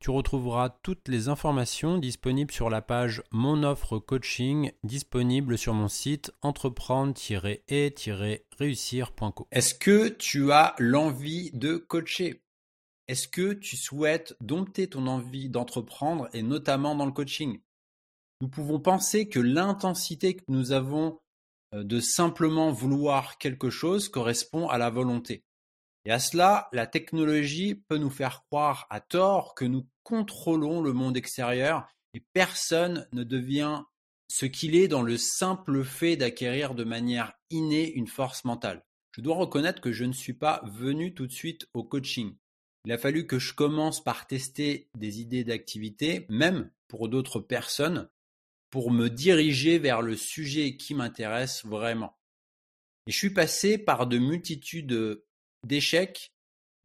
Tu retrouveras toutes les informations disponibles sur la page Mon offre coaching disponible sur mon site entreprendre-et-réussir.co. Est-ce que tu as l'envie de coacher? Est-ce que tu souhaites dompter ton envie d'entreprendre et notamment dans le coaching? Nous pouvons penser que l'intensité que nous avons euh, de simplement vouloir quelque chose correspond à la volonté. Et à cela, la technologie peut nous faire croire à tort que nous contrôlons le monde extérieur et personne ne devient ce qu'il est dans le simple fait d'acquérir de manière innée une force mentale. Je dois reconnaître que je ne suis pas venu tout de suite au coaching. Il a fallu que je commence par tester des idées d'activité, même pour d'autres personnes, pour me diriger vers le sujet qui m'intéresse vraiment. Et je suis passé par de multitudes d'échecs,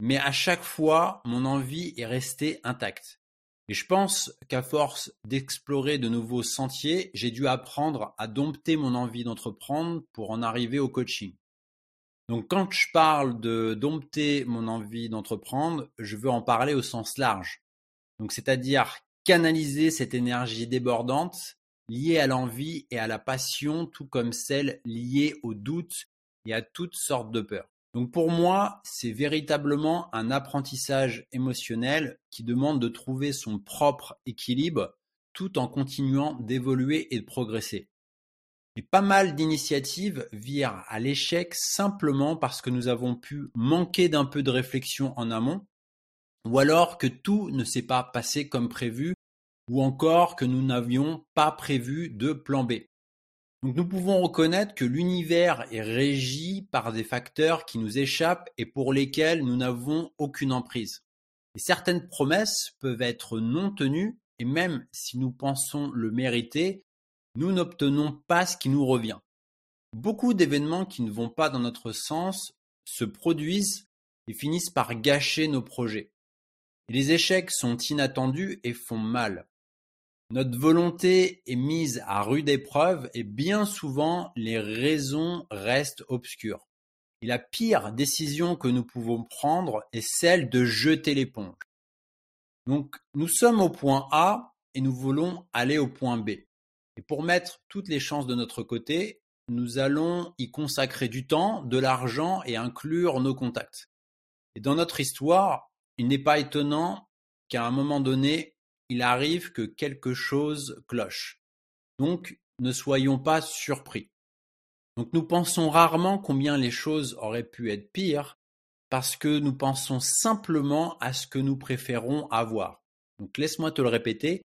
mais à chaque fois, mon envie est restée intacte. Et je pense qu'à force d'explorer de nouveaux sentiers, j'ai dû apprendre à dompter mon envie d'entreprendre pour en arriver au coaching. Donc quand je parle de dompter mon envie d'entreprendre, je veux en parler au sens large. Donc c'est-à-dire canaliser cette énergie débordante liée à l'envie et à la passion, tout comme celle liée au doute et à toutes sortes de peurs. Donc pour moi, c'est véritablement un apprentissage émotionnel qui demande de trouver son propre équilibre tout en continuant d'évoluer et de progresser. Et pas mal d'initiatives virent à l'échec simplement parce que nous avons pu manquer d'un peu de réflexion en amont, ou alors que tout ne s'est pas passé comme prévu, ou encore que nous n'avions pas prévu de plan B. Donc nous pouvons reconnaître que l'univers est régi par des facteurs qui nous échappent et pour lesquels nous n'avons aucune emprise. Certaines promesses peuvent être non tenues et même si nous pensons le mériter, nous n'obtenons pas ce qui nous revient. Beaucoup d'événements qui ne vont pas dans notre sens se produisent et finissent par gâcher nos projets. Et les échecs sont inattendus et font mal. Notre volonté est mise à rude épreuve et bien souvent les raisons restent obscures. Et la pire décision que nous pouvons prendre est celle de jeter l'éponge. Donc nous sommes au point A et nous voulons aller au point B. Et pour mettre toutes les chances de notre côté, nous allons y consacrer du temps, de l'argent et inclure nos contacts. Et dans notre histoire, il n'est pas étonnant qu'à un moment donné, il arrive que quelque chose cloche. Donc, ne soyons pas surpris. Donc nous pensons rarement combien les choses auraient pu être pires parce que nous pensons simplement à ce que nous préférons avoir. Donc laisse-moi te le répéter.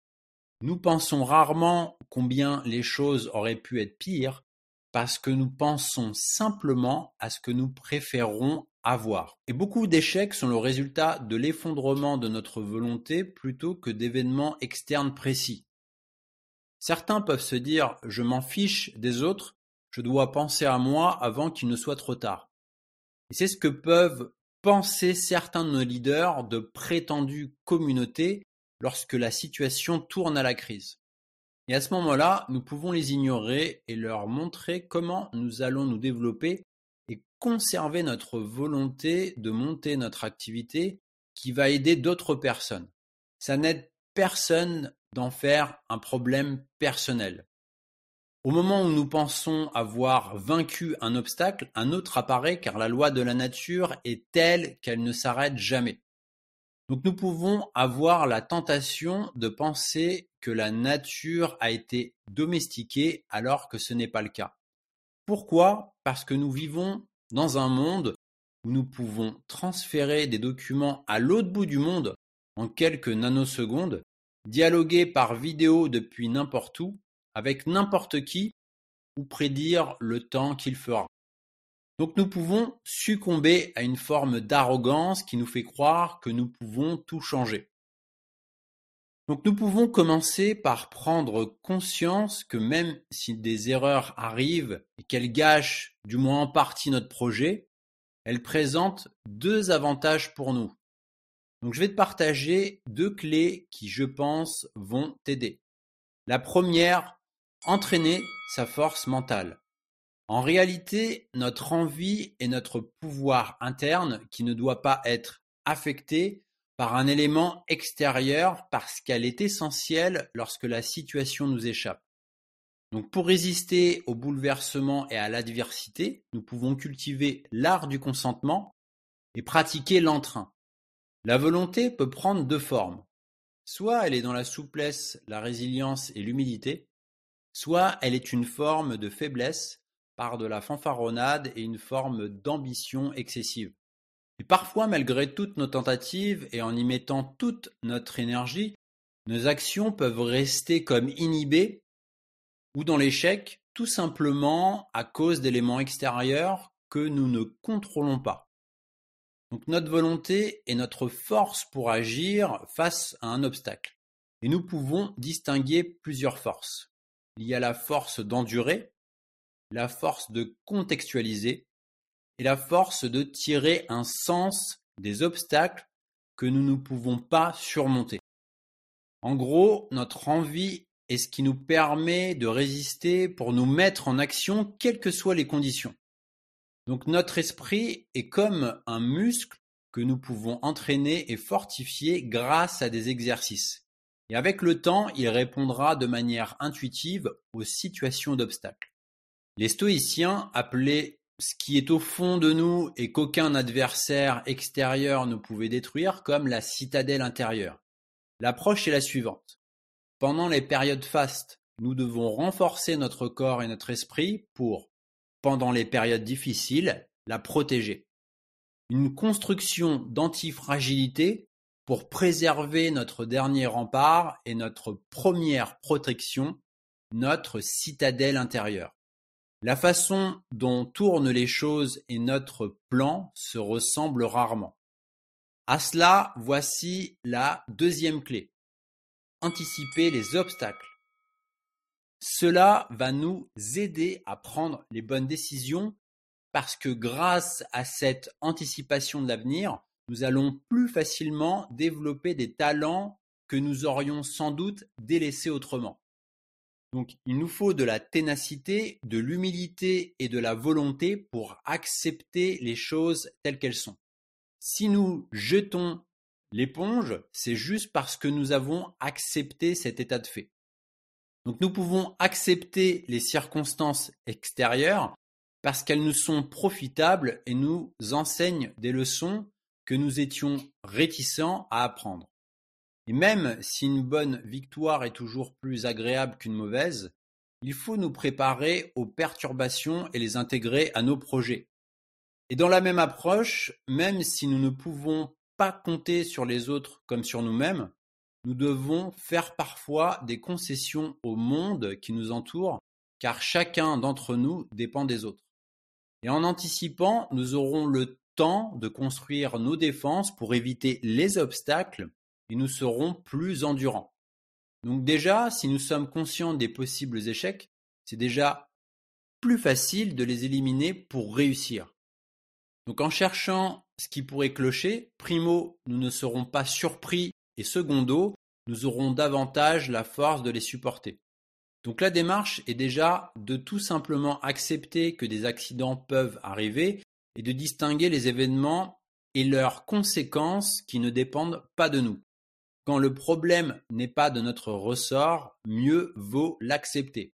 Nous pensons rarement combien les choses auraient pu être pires parce que nous pensons simplement à ce que nous préférons avoir. Et beaucoup d'échecs sont le résultat de l'effondrement de notre volonté plutôt que d'événements externes précis. Certains peuvent se dire je m'en fiche des autres, je dois penser à moi avant qu'il ne soit trop tard. Et c'est ce que peuvent penser certains de nos leaders de prétendues communautés lorsque la situation tourne à la crise. Et à ce moment-là, nous pouvons les ignorer et leur montrer comment nous allons nous développer conserver notre volonté de monter notre activité qui va aider d'autres personnes. Ça n'aide personne d'en faire un problème personnel. Au moment où nous pensons avoir vaincu un obstacle, un autre apparaît car la loi de la nature est telle qu'elle ne s'arrête jamais. Donc nous pouvons avoir la tentation de penser que la nature a été domestiquée alors que ce n'est pas le cas. Pourquoi? Parce que nous vivons dans un monde où nous pouvons transférer des documents à l'autre bout du monde en quelques nanosecondes, dialoguer par vidéo depuis n'importe où, avec n'importe qui, ou prédire le temps qu'il fera. Donc nous pouvons succomber à une forme d'arrogance qui nous fait croire que nous pouvons tout changer. Donc nous pouvons commencer par prendre conscience que même si des erreurs arrivent et qu'elles gâchent du moins en partie notre projet, elles présentent deux avantages pour nous. Donc je vais te partager deux clés qui je pense vont t'aider. La première, entraîner sa force mentale. En réalité, notre envie est notre pouvoir interne qui ne doit pas être affecté par un élément extérieur parce qu'elle est essentielle lorsque la situation nous échappe. Donc pour résister au bouleversement et à l'adversité, nous pouvons cultiver l'art du consentement et pratiquer l'entrain. La volonté peut prendre deux formes. Soit elle est dans la souplesse, la résilience et l'humilité, soit elle est une forme de faiblesse par de la fanfaronnade et une forme d'ambition excessive. Et parfois, malgré toutes nos tentatives et en y mettant toute notre énergie, nos actions peuvent rester comme inhibées ou dans l'échec, tout simplement à cause d'éléments extérieurs que nous ne contrôlons pas. Donc notre volonté est notre force pour agir face à un obstacle. Et nous pouvons distinguer plusieurs forces. Il y a la force d'endurer, la force de contextualiser la force de tirer un sens des obstacles que nous ne pouvons pas surmonter. En gros, notre envie est ce qui nous permet de résister pour nous mettre en action quelles que soient les conditions. Donc notre esprit est comme un muscle que nous pouvons entraîner et fortifier grâce à des exercices. Et avec le temps, il répondra de manière intuitive aux situations d'obstacles. Les stoïciens appelaient ce qui est au fond de nous et qu'aucun adversaire extérieur ne pouvait détruire comme la citadelle intérieure. L'approche est la suivante. Pendant les périodes fastes, nous devons renforcer notre corps et notre esprit pour pendant les périodes difficiles, la protéger. Une construction d'antifragilité pour préserver notre dernier rempart et notre première protection, notre citadelle intérieure. La façon dont tournent les choses et notre plan se ressemblent rarement. À cela, voici la deuxième clé. Anticiper les obstacles. Cela va nous aider à prendre les bonnes décisions parce que grâce à cette anticipation de l'avenir, nous allons plus facilement développer des talents que nous aurions sans doute délaissés autrement. Donc il nous faut de la ténacité, de l'humilité et de la volonté pour accepter les choses telles qu'elles sont. Si nous jetons l'éponge, c'est juste parce que nous avons accepté cet état de fait. Donc nous pouvons accepter les circonstances extérieures parce qu'elles nous sont profitables et nous enseignent des leçons que nous étions réticents à apprendre. Et même si une bonne victoire est toujours plus agréable qu'une mauvaise, il faut nous préparer aux perturbations et les intégrer à nos projets. Et dans la même approche, même si nous ne pouvons pas compter sur les autres comme sur nous-mêmes, nous devons faire parfois des concessions au monde qui nous entoure, car chacun d'entre nous dépend des autres. Et en anticipant, nous aurons le temps de construire nos défenses pour éviter les obstacles et nous serons plus endurants. Donc déjà, si nous sommes conscients des possibles échecs, c'est déjà plus facile de les éliminer pour réussir. Donc en cherchant ce qui pourrait clocher, primo, nous ne serons pas surpris et secondo, nous aurons davantage la force de les supporter. Donc la démarche est déjà de tout simplement accepter que des accidents peuvent arriver et de distinguer les événements et leurs conséquences qui ne dépendent pas de nous. Quand le problème n'est pas de notre ressort, mieux vaut l'accepter.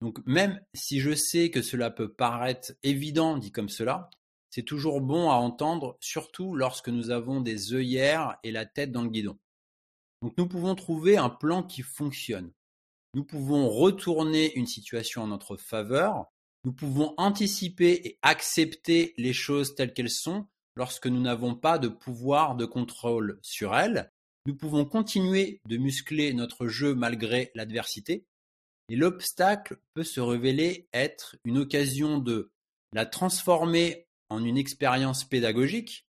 Donc même si je sais que cela peut paraître évident dit comme cela, c'est toujours bon à entendre, surtout lorsque nous avons des œillères et la tête dans le guidon. Donc nous pouvons trouver un plan qui fonctionne. Nous pouvons retourner une situation en notre faveur Nous pouvons anticiper et accepter les choses telles qu'elles sont lorsque nous n'avons pas de pouvoir de contrôle sur elles. Nous pouvons continuer de muscler notre jeu malgré l'adversité. Et l'obstacle peut se révéler être une occasion de la transformer en une expérience pédagogique,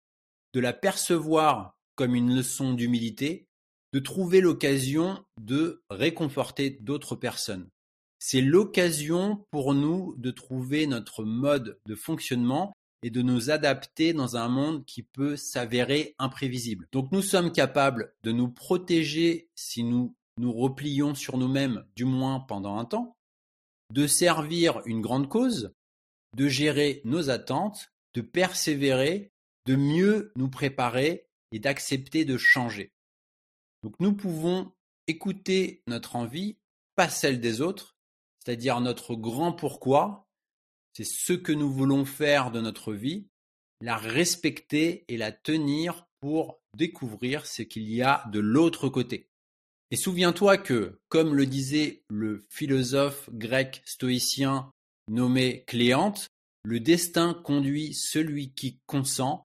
de la percevoir comme une leçon d'humilité, de trouver l'occasion de réconforter d'autres personnes. C'est l'occasion pour nous de trouver notre mode de fonctionnement et de nous adapter dans un monde qui peut s'avérer imprévisible. Donc nous sommes capables de nous protéger si nous nous replions sur nous-mêmes, du moins pendant un temps, de servir une grande cause, de gérer nos attentes, de persévérer, de mieux nous préparer et d'accepter de changer. Donc nous pouvons écouter notre envie, pas celle des autres, c'est-à-dire notre grand pourquoi, c'est ce que nous voulons faire de notre vie, la respecter et la tenir pour découvrir ce qu'il y a de l'autre côté. Et souviens-toi que, comme le disait le philosophe grec stoïcien nommé Cléante, le destin conduit celui qui consent